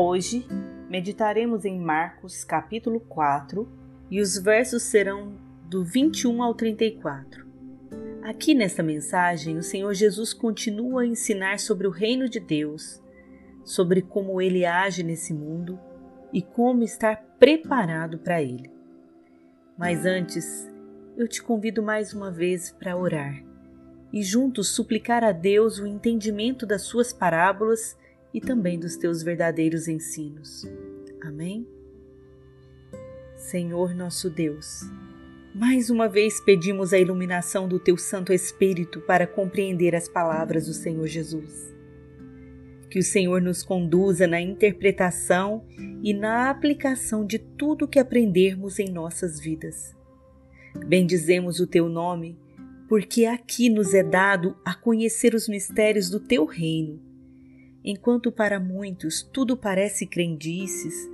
Hoje meditaremos em Marcos capítulo 4 e os versos serão do 21 ao 34. Aqui nesta mensagem, o Senhor Jesus continua a ensinar sobre o reino de Deus, sobre como ele age nesse mundo e como estar preparado para ele. Mas antes, eu te convido mais uma vez para orar e juntos suplicar a Deus o entendimento das suas parábolas e também dos teus verdadeiros ensinos. Amém? Senhor nosso Deus, mais uma vez pedimos a iluminação do teu Santo Espírito para compreender as palavras do Senhor Jesus. Que o Senhor nos conduza na interpretação e na aplicação de tudo que aprendermos em nossas vidas. Bendizemos o teu nome, porque aqui nos é dado a conhecer os mistérios do teu reino. Enquanto para muitos tudo parece crendices,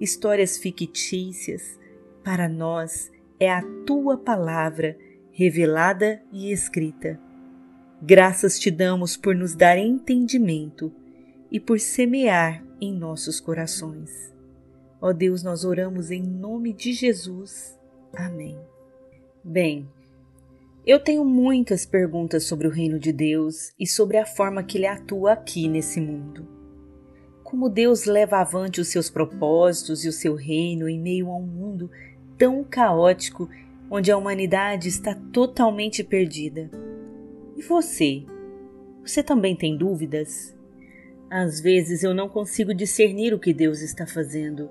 histórias fictícias, para nós é a tua palavra revelada e escrita. Graças te damos por nos dar entendimento e por semear em nossos corações. Ó Deus, nós oramos em nome de Jesus. Amém. Bem, eu tenho muitas perguntas sobre o reino de Deus e sobre a forma que ele atua aqui nesse mundo. Como Deus leva avante os seus propósitos e o seu reino em meio a um mundo tão caótico onde a humanidade está totalmente perdida. E você? Você também tem dúvidas? Às vezes eu não consigo discernir o que Deus está fazendo,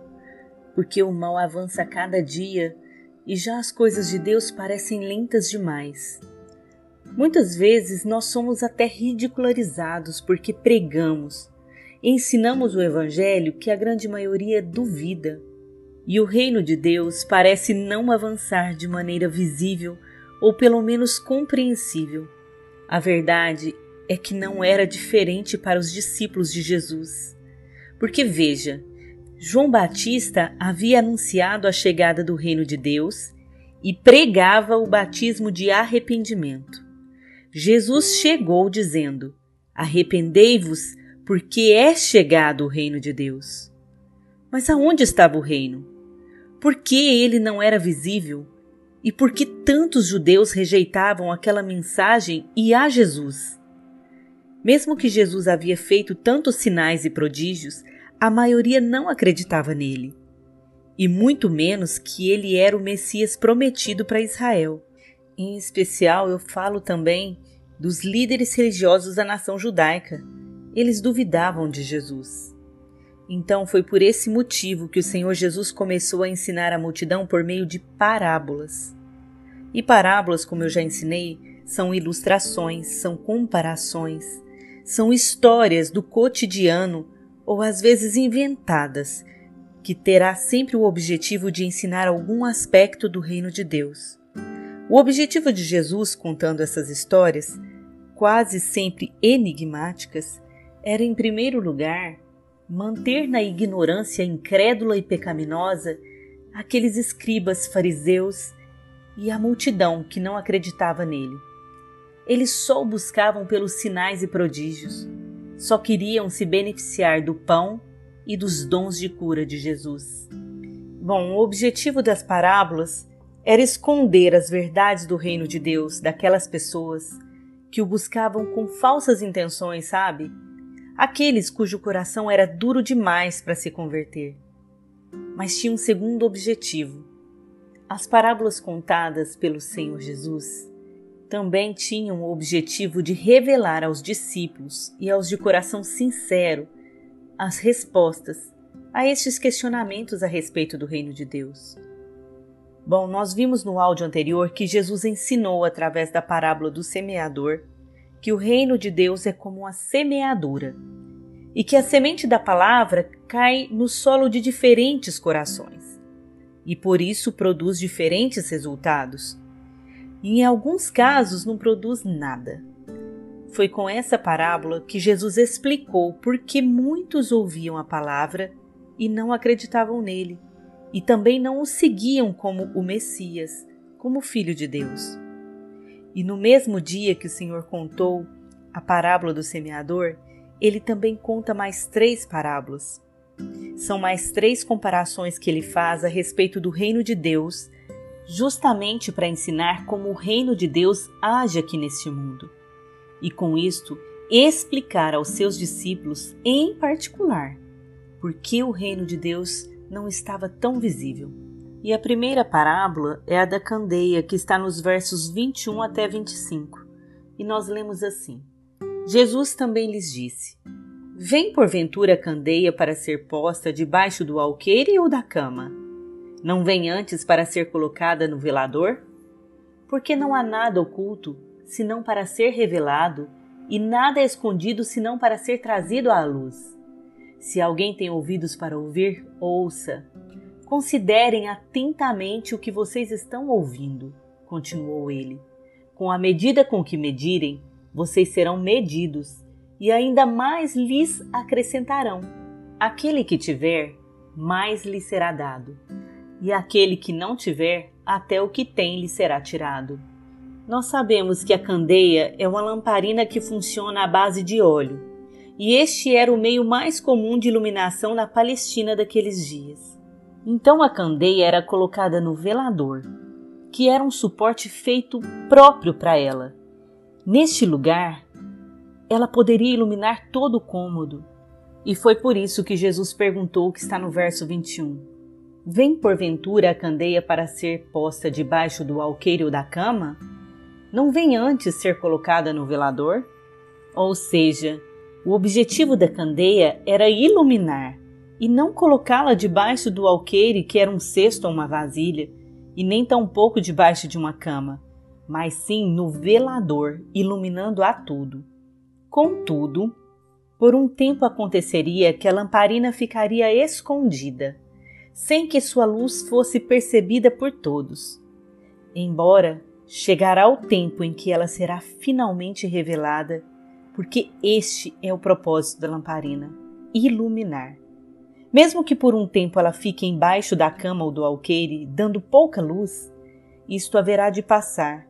porque o mal avança cada dia e já as coisas de Deus parecem lentas demais. Muitas vezes nós somos até ridicularizados porque pregamos, ensinamos o Evangelho que a grande maioria duvida, e o reino de Deus parece não avançar de maneira visível ou pelo menos compreensível. A verdade é que não era diferente para os discípulos de Jesus. Porque veja, João Batista havia anunciado a chegada do reino de Deus e pregava o batismo de arrependimento. Jesus chegou dizendo: Arrependei-vos, porque é chegado o reino de Deus. Mas aonde estava o reino? Por que ele não era visível? E por que tantos judeus rejeitavam aquela mensagem e a Jesus? Mesmo que Jesus havia feito tantos sinais e prodígios, a maioria não acreditava nele, e muito menos que ele era o Messias prometido para Israel. Em especial, eu falo também dos líderes religiosos da nação judaica. Eles duvidavam de Jesus. Então foi por esse motivo que o Senhor Jesus começou a ensinar a multidão por meio de parábolas. E parábolas, como eu já ensinei, são ilustrações, são comparações são histórias do cotidiano ou às vezes inventadas, que terá sempre o objetivo de ensinar algum aspecto do reino de Deus. O objetivo de Jesus contando essas histórias, quase sempre enigmáticas, era em primeiro lugar manter na ignorância incrédula e pecaminosa aqueles escribas fariseus e a multidão que não acreditava nele. Eles só o buscavam pelos sinais e prodígios. Só queriam se beneficiar do pão e dos dons de cura de Jesus. Bom, o objetivo das parábolas era esconder as verdades do reino de Deus daquelas pessoas que o buscavam com falsas intenções, sabe? Aqueles cujo coração era duro demais para se converter. Mas tinha um segundo objetivo. As parábolas contadas pelo Senhor Jesus também tinham o objetivo de revelar aos discípulos e aos de coração sincero as respostas a estes questionamentos a respeito do reino de Deus. Bom, nós vimos no áudio anterior que Jesus ensinou através da parábola do semeador que o reino de Deus é como uma semeadura e que a semente da palavra cai no solo de diferentes corações e por isso produz diferentes resultados e em alguns casos não produz nada. Foi com essa parábola que Jesus explicou por que muitos ouviam a palavra e não acreditavam nele, e também não o seguiam como o Messias, como Filho de Deus. E no mesmo dia que o Senhor contou a parábola do semeador, ele também conta mais três parábolas. São mais três comparações que ele faz a respeito do reino de Deus, justamente para ensinar como o reino de Deus age aqui neste mundo. E com isto, explicar aos seus discípulos, em particular, por que o reino de Deus não estava tão visível. E a primeira parábola é a da candeia, que está nos versos 21 até 25. E nós lemos assim: Jesus também lhes disse: Vem porventura a candeia para ser posta debaixo do alqueire ou da cama? Não vem antes para ser colocada no velador? Porque não há nada oculto, senão para ser revelado, e nada escondido, senão para ser trazido à luz. Se alguém tem ouvidos para ouvir, ouça. Considerem atentamente o que vocês estão ouvindo, continuou ele. Com a medida com que medirem, vocês serão medidos, e ainda mais lhes acrescentarão. Aquele que tiver, mais lhe será dado, e aquele que não tiver, até o que tem lhe será tirado. Nós sabemos que a candeia é uma lamparina que funciona à base de óleo e este era o meio mais comum de iluminação na Palestina daqueles dias. Então a candeia era colocada no velador, que era um suporte feito próprio para ela. Neste lugar, ela poderia iluminar todo o cômodo. E foi por isso que Jesus perguntou o que está no verso 21. Vem porventura a candeia para ser posta debaixo do alqueire ou da cama? Não vem antes ser colocada no velador? Ou seja, o objetivo da candeia era iluminar e não colocá-la debaixo do alqueire, que era um cesto ou uma vasilha, e nem tampouco debaixo de uma cama, mas sim no velador, iluminando a tudo. Contudo, por um tempo aconteceria que a lamparina ficaria escondida, sem que sua luz fosse percebida por todos. Embora chegará o tempo em que ela será finalmente revelada porque este é o propósito da lamparina iluminar. Mesmo que por um tempo ela fique embaixo da cama ou do alqueire, dando pouca luz, isto haverá de passar,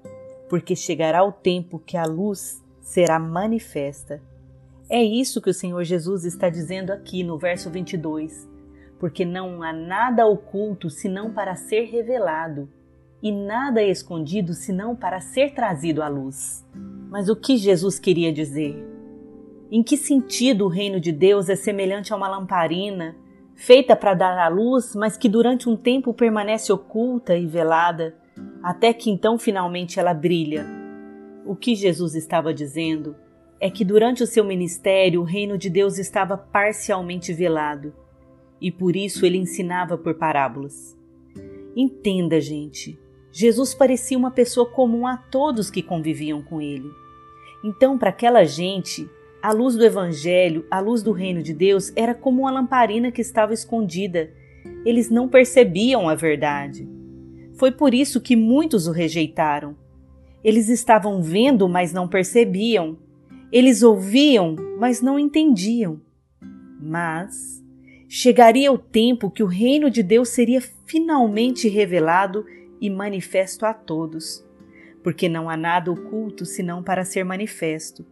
porque chegará o tempo que a luz será manifesta. É isso que o Senhor Jesus está dizendo aqui no verso 22, porque não há nada oculto senão para ser revelado, e nada escondido senão para ser trazido à luz. Mas o que Jesus queria dizer? Em que sentido o reino de Deus é semelhante a uma lamparina, feita para dar a luz, mas que durante um tempo permanece oculta e velada, até que então finalmente ela brilha? O que Jesus estava dizendo é que durante o seu ministério o reino de Deus estava parcialmente velado, e por isso ele ensinava por parábolas. Entenda, gente, Jesus parecia uma pessoa comum a todos que conviviam com ele. Então, para aquela gente, a luz do Evangelho, a luz do reino de Deus, era como uma lamparina que estava escondida. Eles não percebiam a verdade. Foi por isso que muitos o rejeitaram. Eles estavam vendo, mas não percebiam. Eles ouviam, mas não entendiam. Mas chegaria o tempo que o reino de Deus seria finalmente revelado e manifesto a todos, porque não há nada oculto senão para ser manifesto,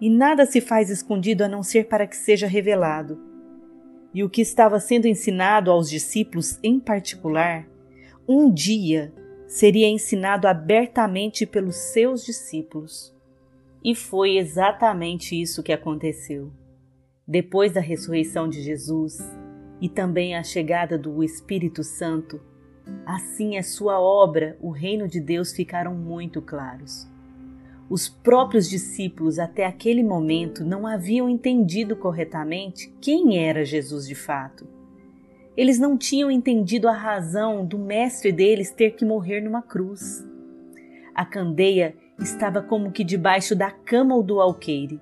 e nada se faz escondido a não ser para que seja revelado. E o que estava sendo ensinado aos discípulos em particular, um dia seria ensinado abertamente pelos seus discípulos. E foi exatamente isso que aconteceu. Depois da ressurreição de Jesus e também a chegada do Espírito Santo, Assim, a sua obra, o reino de Deus, ficaram muito claros. Os próprios discípulos, até aquele momento, não haviam entendido corretamente quem era Jesus de fato. Eles não tinham entendido a razão do mestre deles ter que morrer numa cruz. A candeia estava como que debaixo da cama ou do alqueire.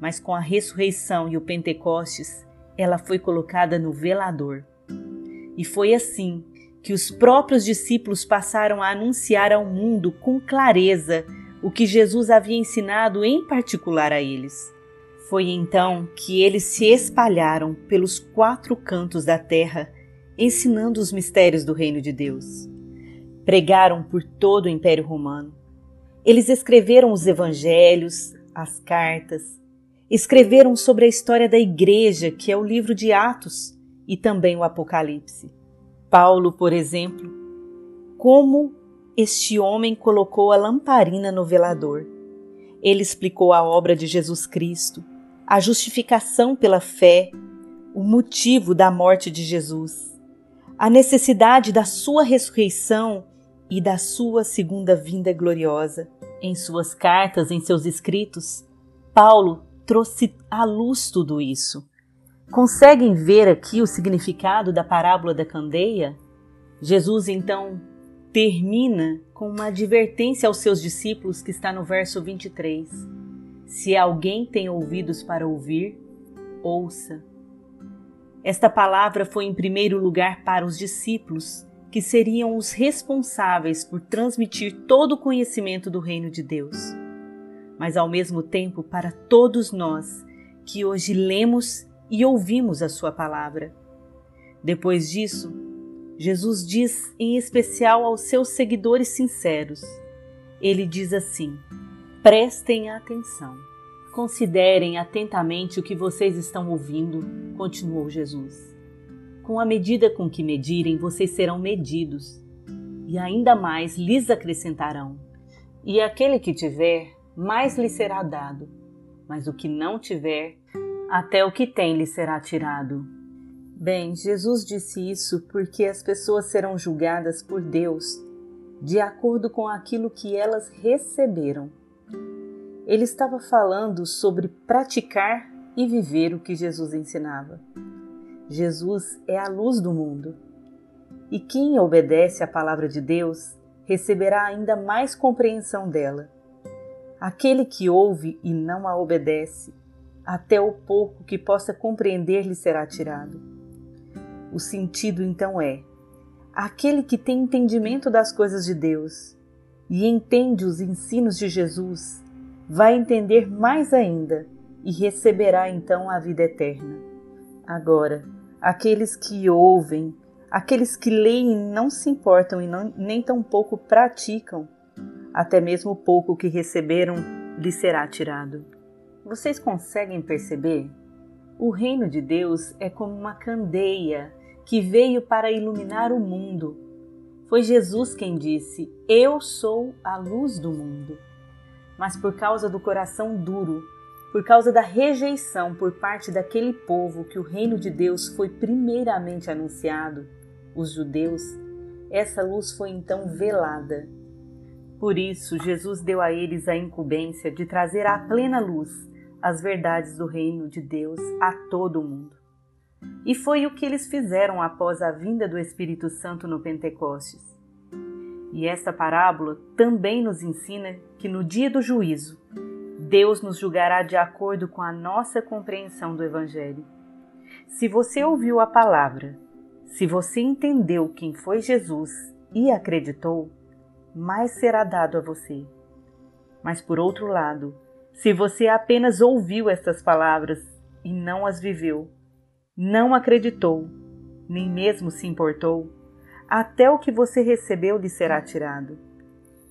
Mas com a ressurreição e o Pentecostes, ela foi colocada no velador. E foi assim que os próprios discípulos passaram a anunciar ao mundo com clareza o que Jesus havia ensinado em particular a eles. Foi então que eles se espalharam pelos quatro cantos da terra, ensinando os mistérios do reino de Deus. Pregaram por todo o Império Romano. Eles escreveram os evangelhos, as cartas, escreveram sobre a história da igreja, que é o livro de Atos e também o Apocalipse. Paulo, por exemplo, como este homem colocou a lamparina no velador. Ele explicou a obra de Jesus Cristo, a justificação pela fé, o motivo da morte de Jesus, a necessidade da sua ressurreição e da sua segunda vinda gloriosa. Em suas cartas, em seus escritos, Paulo trouxe à luz tudo isso. Conseguem ver aqui o significado da parábola da candeia? Jesus então termina com uma advertência aos seus discípulos que está no verso 23. Se alguém tem ouvidos para ouvir, ouça. Esta palavra foi em primeiro lugar para os discípulos, que seriam os responsáveis por transmitir todo o conhecimento do reino de Deus mas ao mesmo tempo para todos nós que hoje lemos e ouvimos a Sua palavra. Depois disso, Jesus diz em especial aos seus seguidores sinceros: Ele diz assim: prestem atenção, considerem atentamente o que vocês estão ouvindo, continuou Jesus. Com a medida com que medirem, vocês serão medidos, e ainda mais lhes acrescentarão. E aquele que tiver, mais lhe será dado, mas o que não tiver, até o que tem lhe será tirado. Bem, Jesus disse isso porque as pessoas serão julgadas por Deus de acordo com aquilo que elas receberam. Ele estava falando sobre praticar e viver o que Jesus ensinava. Jesus é a luz do mundo. E quem obedece à palavra de Deus receberá ainda mais compreensão dela. Aquele que ouve e não a obedece, até o pouco que possa compreender lhe será tirado. O sentido então é: aquele que tem entendimento das coisas de Deus e entende os ensinos de Jesus, vai entender mais ainda e receberá então a vida eterna. Agora, aqueles que ouvem, aqueles que leem e não se importam e não, nem tampouco praticam, até mesmo o pouco que receberam lhe será tirado. Vocês conseguem perceber? O reino de Deus é como uma candeia que veio para iluminar o mundo. Foi Jesus quem disse: Eu sou a luz do mundo. Mas por causa do coração duro, por causa da rejeição por parte daquele povo que o reino de Deus foi primeiramente anunciado, os judeus, essa luz foi então velada por isso, Jesus deu a eles a incumbência de trazer à plena luz as verdades do reino de Deus a todo o mundo. E foi o que eles fizeram após a vinda do Espírito Santo no Pentecostes. E esta parábola também nos ensina que no dia do juízo, Deus nos julgará de acordo com a nossa compreensão do Evangelho. Se você ouviu a palavra, se você entendeu quem foi Jesus e acreditou, mais será dado a você. Mas por outro lado, se você apenas ouviu estas palavras e não as viveu, não acreditou, nem mesmo se importou, até o que você recebeu lhe será tirado.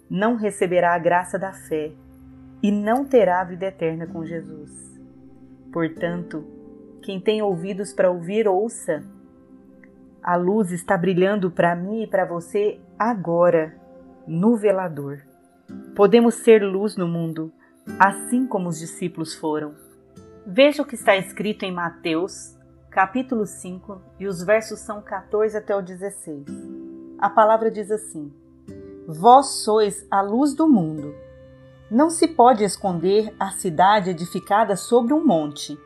Não receberá a graça da fé e não terá a vida eterna com Jesus. Portanto, quem tem ouvidos para ouvir, ouça. A luz está brilhando para mim e para você agora no velador. Podemos ser luz no mundo, assim como os discípulos foram. Veja o que está escrito em Mateus, capítulo 5, e os versos são 14 até o 16. A palavra diz assim: Vós sois a luz do mundo. Não se pode esconder a cidade edificada sobre um monte,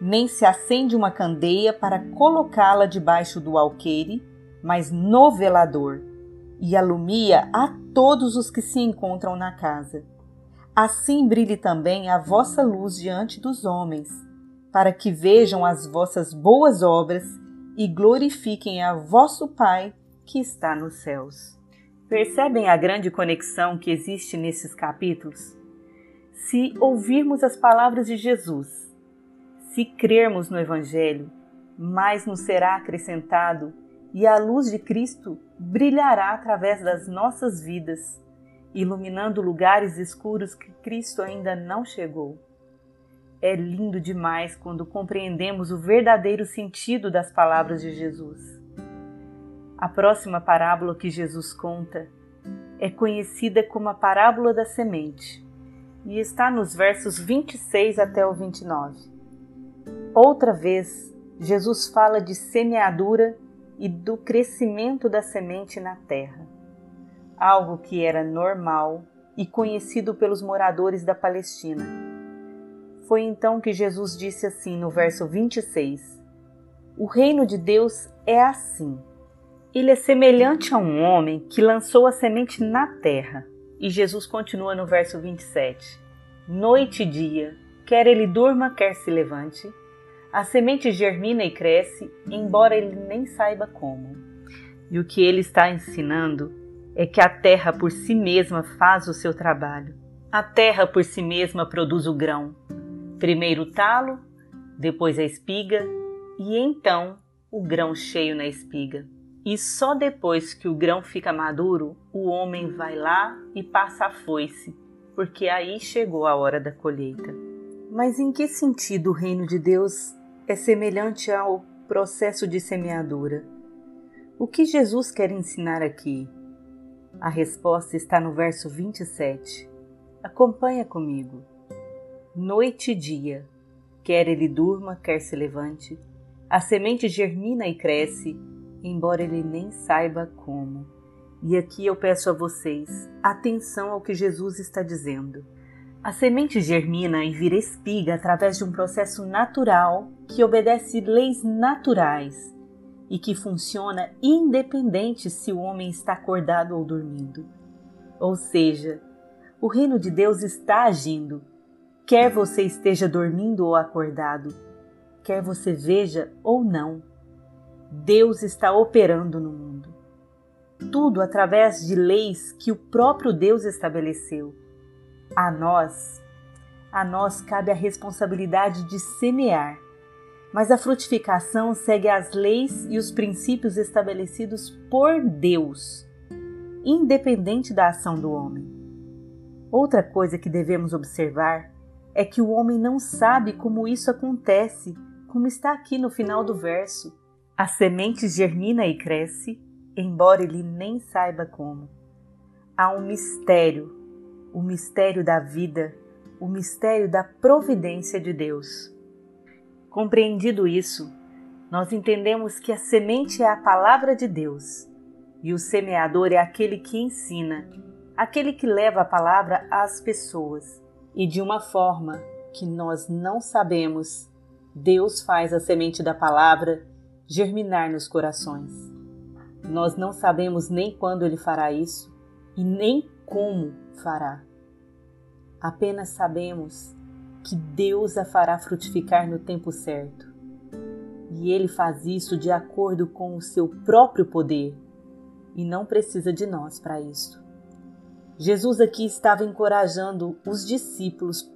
nem se acende uma candeia para colocá-la debaixo do alqueire, mas no velador e alumia a todos os que se encontram na casa. Assim brilhe também a vossa luz diante dos homens, para que vejam as vossas boas obras e glorifiquem a vosso Pai que está nos céus. Percebem a grande conexão que existe nesses capítulos? Se ouvirmos as palavras de Jesus, se crermos no Evangelho, mais nos será acrescentado e a luz de Cristo brilhará através das nossas vidas, iluminando lugares escuros que Cristo ainda não chegou. é lindo demais quando compreendemos o verdadeiro sentido das palavras de Jesus. A próxima parábola que Jesus conta é conhecida como a parábola da semente e está nos versos 26 até o 29. Outra vez, Jesus fala de semeadura e do crescimento da semente na terra, algo que era normal e conhecido pelos moradores da Palestina. Foi então que Jesus disse assim no verso 26: O reino de Deus é assim ele é semelhante a um homem que lançou a semente na terra. E Jesus continua no verso 27. Noite e dia, quer ele durma, quer se levante, a semente germina e cresce, embora ele nem saiba como. E o que ele está ensinando é que a terra por si mesma faz o seu trabalho. A terra por si mesma produz o grão. Primeiro o talo, depois a espiga e então o grão cheio na espiga. E só depois que o grão fica maduro, o homem vai lá e passa a foice, porque aí chegou a hora da colheita. Mas em que sentido o reino de Deus é semelhante ao processo de semeadura? O que Jesus quer ensinar aqui? A resposta está no verso 27. Acompanha comigo. Noite e dia, quer ele durma, quer se levante, a semente germina e cresce, embora ele nem saiba como. E aqui eu peço a vocês atenção ao que Jesus está dizendo. A semente germina e vira espiga através de um processo natural que obedece leis naturais e que funciona independente se o homem está acordado ou dormindo. Ou seja, o reino de Deus está agindo, quer você esteja dormindo ou acordado, quer você veja ou não. Deus está operando no mundo. Tudo através de leis que o próprio Deus estabeleceu. A nós, a nós cabe a responsabilidade de semear, mas a frutificação segue as leis e os princípios estabelecidos por Deus, independente da ação do homem. Outra coisa que devemos observar é que o homem não sabe como isso acontece, como está aqui no final do verso. A semente germina e cresce, embora ele nem saiba como. Há um mistério, o mistério da vida, o mistério da providência de Deus. Compreendido isso, nós entendemos que a semente é a palavra de Deus e o semeador é aquele que ensina, aquele que leva a palavra às pessoas. E de uma forma que nós não sabemos, Deus faz a semente da palavra germinar nos corações. Nós não sabemos nem quando ele fará isso e nem como fará. Apenas sabemos que Deus a fará frutificar no tempo certo. E ele faz isso de acordo com o seu próprio poder e não precisa de nós para isso. Jesus aqui estava encorajando os discípulos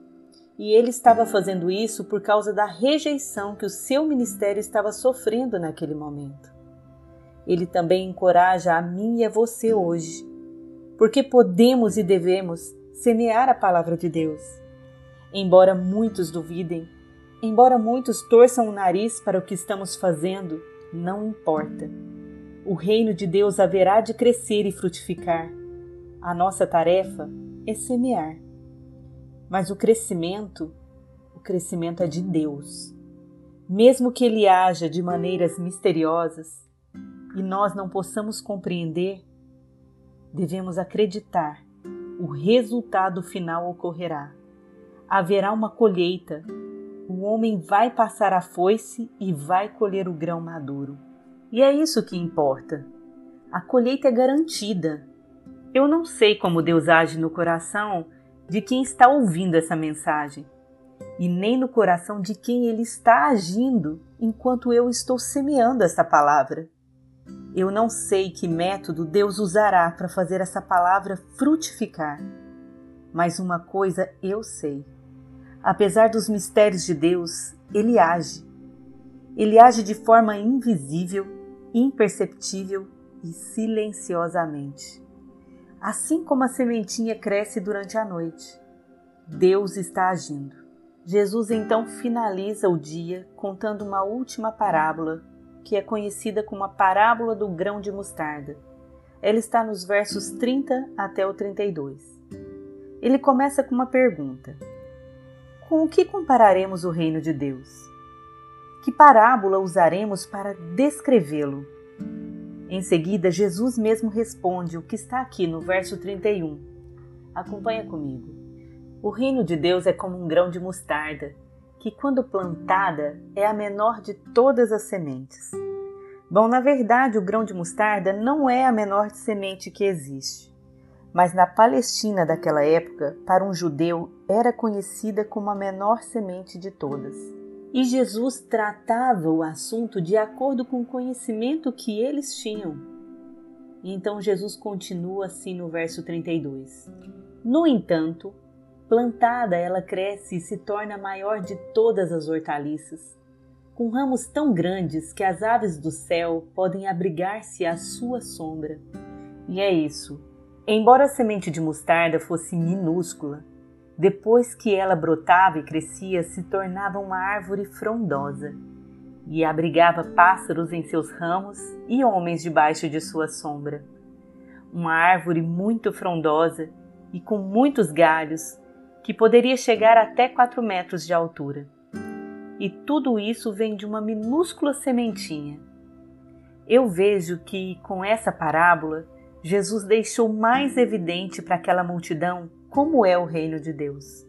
e ele estava fazendo isso por causa da rejeição que o seu ministério estava sofrendo naquele momento. Ele também encoraja a mim e a você hoje, porque podemos e devemos semear a palavra de Deus. Embora muitos duvidem, embora muitos torçam o nariz para o que estamos fazendo, não importa. O reino de Deus haverá de crescer e frutificar. A nossa tarefa é semear. Mas o crescimento, o crescimento é de Deus. Mesmo que ele haja de maneiras misteriosas e nós não possamos compreender, devemos acreditar, o resultado final ocorrerá. Haverá uma colheita, o homem vai passar a foice e vai colher o grão maduro. E é isso que importa. A colheita é garantida. Eu não sei como Deus age no coração de quem está ouvindo essa mensagem e nem no coração de quem ele está agindo enquanto eu estou semeando essa palavra. Eu não sei que método Deus usará para fazer essa palavra frutificar, mas uma coisa eu sei. Apesar dos mistérios de Deus, ele age. Ele age de forma invisível, imperceptível e silenciosamente. Assim como a sementinha cresce durante a noite, Deus está agindo. Jesus então finaliza o dia contando uma última parábola, que é conhecida como a parábola do grão de mostarda. Ela está nos versos 30 até o 32. Ele começa com uma pergunta: Com o que compararemos o reino de Deus? Que parábola usaremos para descrevê-lo? Em seguida, Jesus mesmo responde o que está aqui no verso 31. Acompanha comigo. O reino de Deus é como um grão de mostarda, que, quando plantada, é a menor de todas as sementes. Bom, na verdade, o grão de mostarda não é a menor semente que existe, mas na Palestina daquela época, para um judeu, era conhecida como a menor semente de todas. E Jesus tratava o assunto de acordo com o conhecimento que eles tinham. Então Jesus continua assim no verso 32. No entanto, plantada ela cresce e se torna maior de todas as hortaliças, com ramos tão grandes que as aves do céu podem abrigar-se à sua sombra. E é isso. Embora a semente de mostarda fosse minúscula, depois que ela brotava e crescia, se tornava uma árvore frondosa e abrigava pássaros em seus ramos e homens debaixo de sua sombra. Uma árvore muito frondosa e com muitos galhos, que poderia chegar até 4 metros de altura. E tudo isso vem de uma minúscula sementinha. Eu vejo que, com essa parábola, Jesus deixou mais evidente para aquela multidão como é o reino de Deus.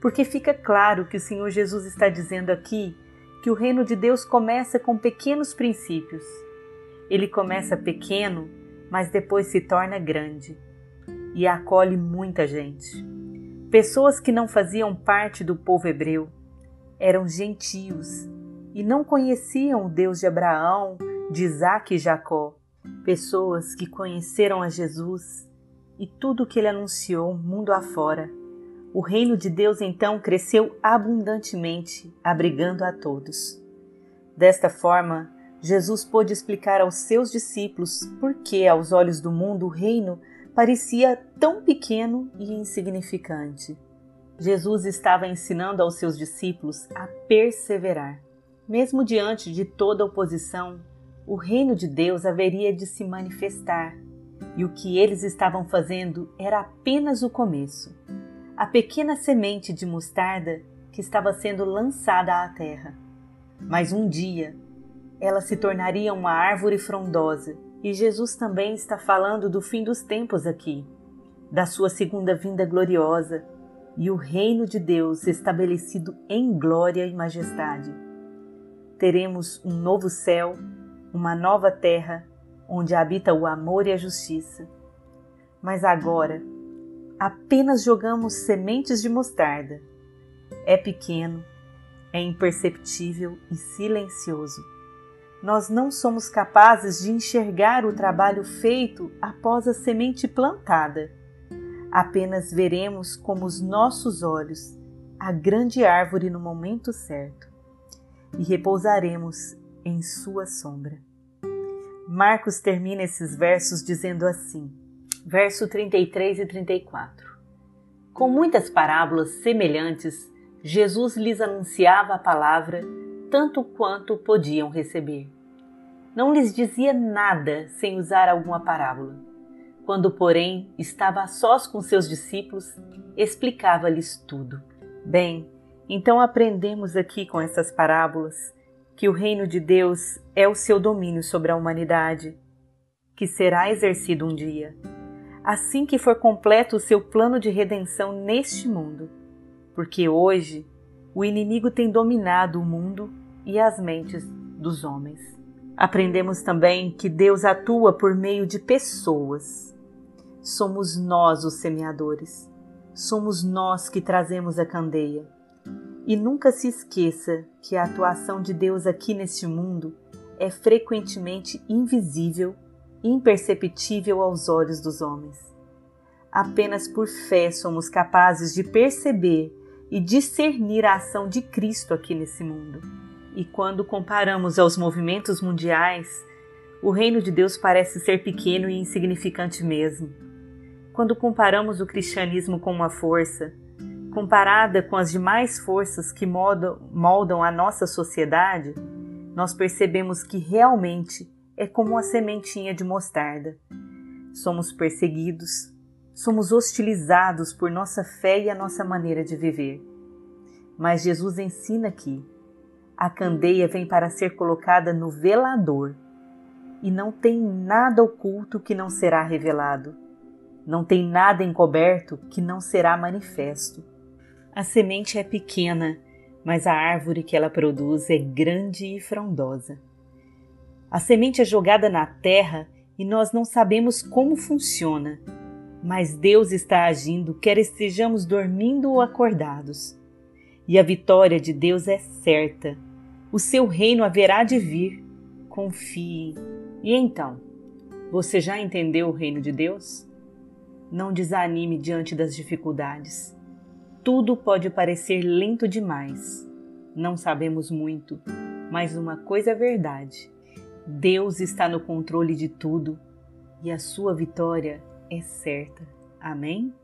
Porque fica claro que o Senhor Jesus está dizendo aqui que o reino de Deus começa com pequenos princípios. Ele começa pequeno, mas depois se torna grande e acolhe muita gente. Pessoas que não faziam parte do povo hebreu, eram gentios e não conheciam o Deus de Abraão, de Isaac e Jacó. Pessoas que conheceram a Jesus e tudo o que ele anunciou mundo afora. O reino de Deus então cresceu abundantemente, abrigando a todos. Desta forma, Jesus pôde explicar aos seus discípulos por que, aos olhos do mundo, o reino parecia tão pequeno e insignificante. Jesus estava ensinando aos seus discípulos a perseverar. Mesmo diante de toda oposição, o reino de Deus haveria de se manifestar e o que eles estavam fazendo era apenas o começo. A pequena semente de mostarda que estava sendo lançada à terra. Mas um dia ela se tornaria uma árvore frondosa, e Jesus também está falando do fim dos tempos aqui, da sua segunda vinda gloriosa e o reino de Deus estabelecido em glória e majestade. Teremos um novo céu, uma nova terra onde habita o amor e a justiça. Mas agora, apenas jogamos sementes de mostarda. É pequeno, é imperceptível e silencioso. Nós não somos capazes de enxergar o trabalho feito após a semente plantada. Apenas veremos como os nossos olhos a grande árvore no momento certo e repousaremos em sua sombra. Marcos termina esses versos dizendo assim, verso 33 e 34. Com muitas parábolas semelhantes, Jesus lhes anunciava a palavra tanto quanto podiam receber. Não lhes dizia nada sem usar alguma parábola. Quando, porém, estava a sós com seus discípulos, explicava-lhes tudo. Bem, então aprendemos aqui com essas parábolas que o reino de Deus é o seu domínio sobre a humanidade, que será exercido um dia, assim que for completo o seu plano de redenção neste mundo, porque hoje o inimigo tem dominado o mundo e as mentes dos homens. Aprendemos também que Deus atua por meio de pessoas. Somos nós os semeadores. Somos nós que trazemos a candeia. E nunca se esqueça que a atuação de Deus aqui neste mundo é frequentemente invisível imperceptível aos olhos dos homens. Apenas por fé somos capazes de perceber e discernir a ação de Cristo aqui nesse mundo. E quando comparamos aos movimentos mundiais, o reino de Deus parece ser pequeno e insignificante mesmo. Quando comparamos o cristianismo com uma força, Comparada com as demais forças que moldam, a nossa sociedade, nós percebemos que realmente é como uma sementinha de mostarda. Somos perseguidos, somos hostilizados por nossa fé e a nossa maneira de viver. Mas Jesus ensina que a candeia vem para ser colocada no velador e não tem nada oculto que não será revelado, não tem nada encoberto que não será manifesto. A semente é pequena, mas a árvore que ela produz é grande e frondosa. A semente é jogada na terra e nós não sabemos como funciona, mas Deus está agindo, quer estejamos dormindo ou acordados. E a vitória de Deus é certa. O seu reino haverá de vir. Confie. E então, você já entendeu o reino de Deus? Não desanime diante das dificuldades. Tudo pode parecer lento demais. Não sabemos muito, mas uma coisa é verdade: Deus está no controle de tudo e a sua vitória é certa. Amém?